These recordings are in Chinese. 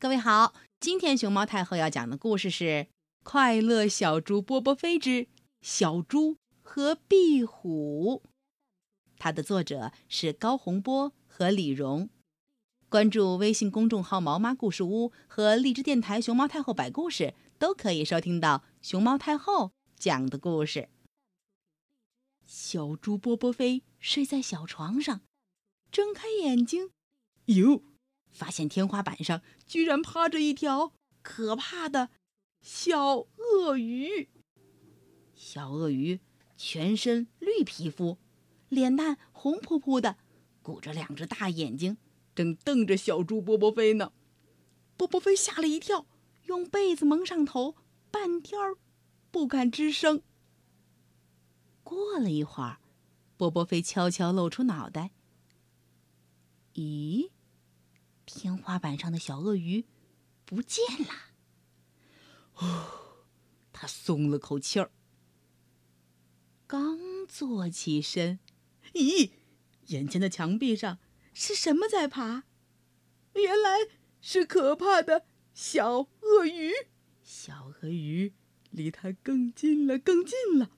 各位好，今天熊猫太后要讲的故事是《快乐小猪波波飞之小猪和壁虎》，它的作者是高洪波和李荣。关注微信公众号“毛妈故事屋”和荔枝电台“熊猫太后摆故事”，都可以收听到熊猫太后讲的故事。小猪波波飞睡在小床上，睁开眼睛，哟。发现天花板上居然趴着一条可怕的小鳄鱼。小鳄鱼全身绿皮肤，脸蛋红扑扑的，鼓着两只大眼睛，正瞪着小猪波波飞呢。波波飞吓了一跳，用被子蒙上头，半天儿不敢吱声。过了一会儿，波波飞悄悄露出脑袋。咦？天花板上的小鳄鱼不见了。哦，他松了口气儿。刚坐起身，咦，眼前的墙壁上是什么在爬？原来是可怕的小鳄鱼。小鳄鱼离他更近了，更近了。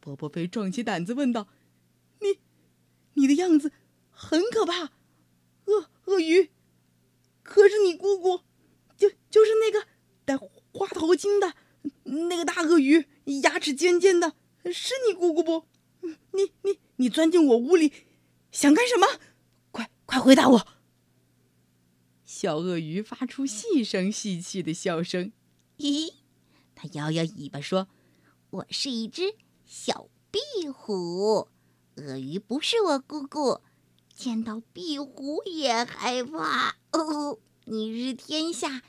波波飞壮起胆子问道：“你，你的样子很可怕，鳄鳄鱼。”可是你姑姑，就就是那个戴花头巾的那个大鳄鱼，牙齿尖尖的，是你姑姑不？你你你钻进我屋里，想干什么？快快回答我！小鳄鱼发出细声细气的笑声，咦，它摇摇尾巴说：“我是一只小壁虎，鳄鱼不是我姑姑。”见到壁虎也害怕哦！你是天下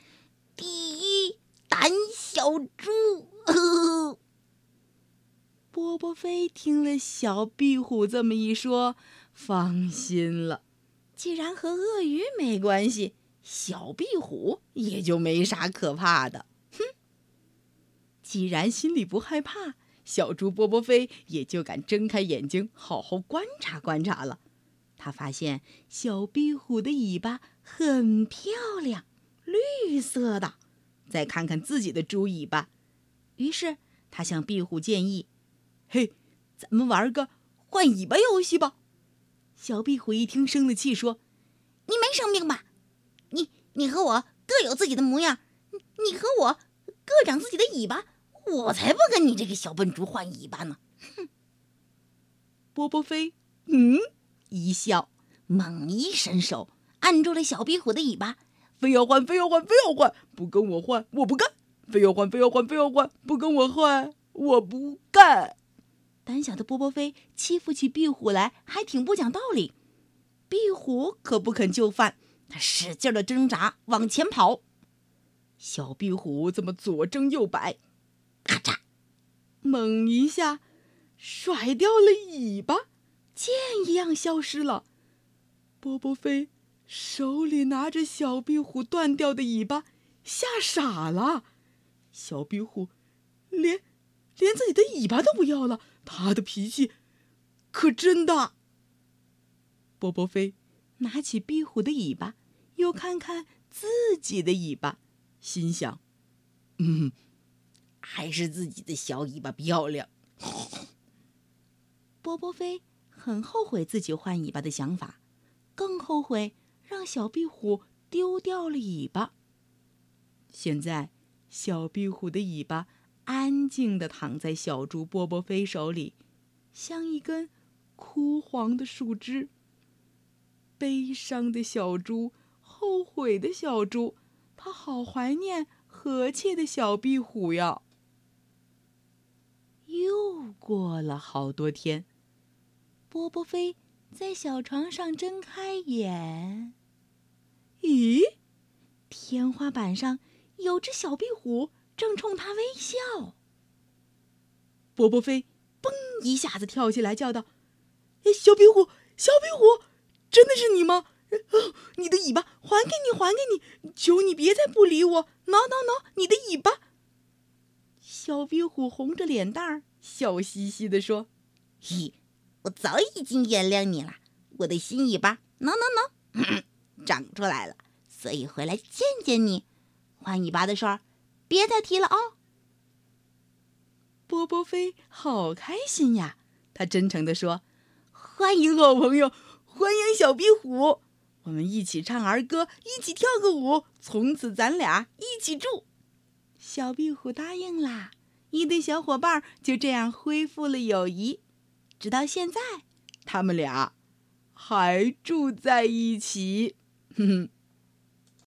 第一胆小猪。哦、波波飞听了小壁虎这么一说，放心了。既然和鳄鱼没关系，小壁虎也就没啥可怕的。哼！既然心里不害怕，小猪波波飞也就敢睁开眼睛，好好观察观察了。他发现小壁虎的尾巴很漂亮，绿色的。再看看自己的猪尾巴，于是他向壁虎建议：“嘿，咱们玩个换尾巴游戏吧。”小壁虎一听，生了气，说：“你没生病吧？你你和我各有自己的模样，你和我各长自己的尾巴，我才不跟你这个小笨猪换尾巴呢！”哼。波波飞，嗯。一笑，猛一伸手，按住了小壁虎的尾巴，非要换，非要换，非要换，不跟我换，我不干！非要换，非要换，非要换，不跟我换，我不干！胆小的波波飞欺负起壁虎来，还挺不讲道理。壁虎可不肯就范，他使劲的挣扎，往前跑。小壁虎这么左挣右摆，咔嚓，猛一下，甩掉了尾巴。剑一样消失了，波波飞手里拿着小壁虎断掉的尾巴，吓傻了。小壁虎连连自己的尾巴都不要了，他的脾气可真大。波波飞拿起壁虎的尾巴，又看看自己的尾巴，心想：“嗯，还是自己的小尾巴漂亮。”波波飞。很后悔自己换尾巴的想法，更后悔让小壁虎丢掉了尾巴。现在，小壁虎的尾巴安静地躺在小猪波波飞手里，像一根枯黄的树枝。悲伤的小猪，后悔的小猪，他好怀念和气的小壁虎呀。又过了好多天。波波飞在小床上睁开眼，咦，天花板上有只小壁虎正冲他微笑。波波飞嘣一下子跳起来，叫道：“小壁虎，小壁虎，真的是你吗？你的尾巴还给你，还给你！求你别再不理我，挠挠挠你的尾巴。”小壁虎红着脸蛋儿，笑嘻嘻地说：“咦。”我早已经原谅你了，我的新尾巴挠挠挠，长出来了，所以回来见见你。换尾巴的事儿，别再提了啊！波波飞好开心呀，他真诚地说：“欢迎 好朋友，欢迎小壁虎，我们一起唱儿歌，一起跳个舞，从此咱俩一起住。”小壁虎答应啦，一对小伙伴就这样恢复了友谊，直到现在，他们俩还住在一起。哼哼。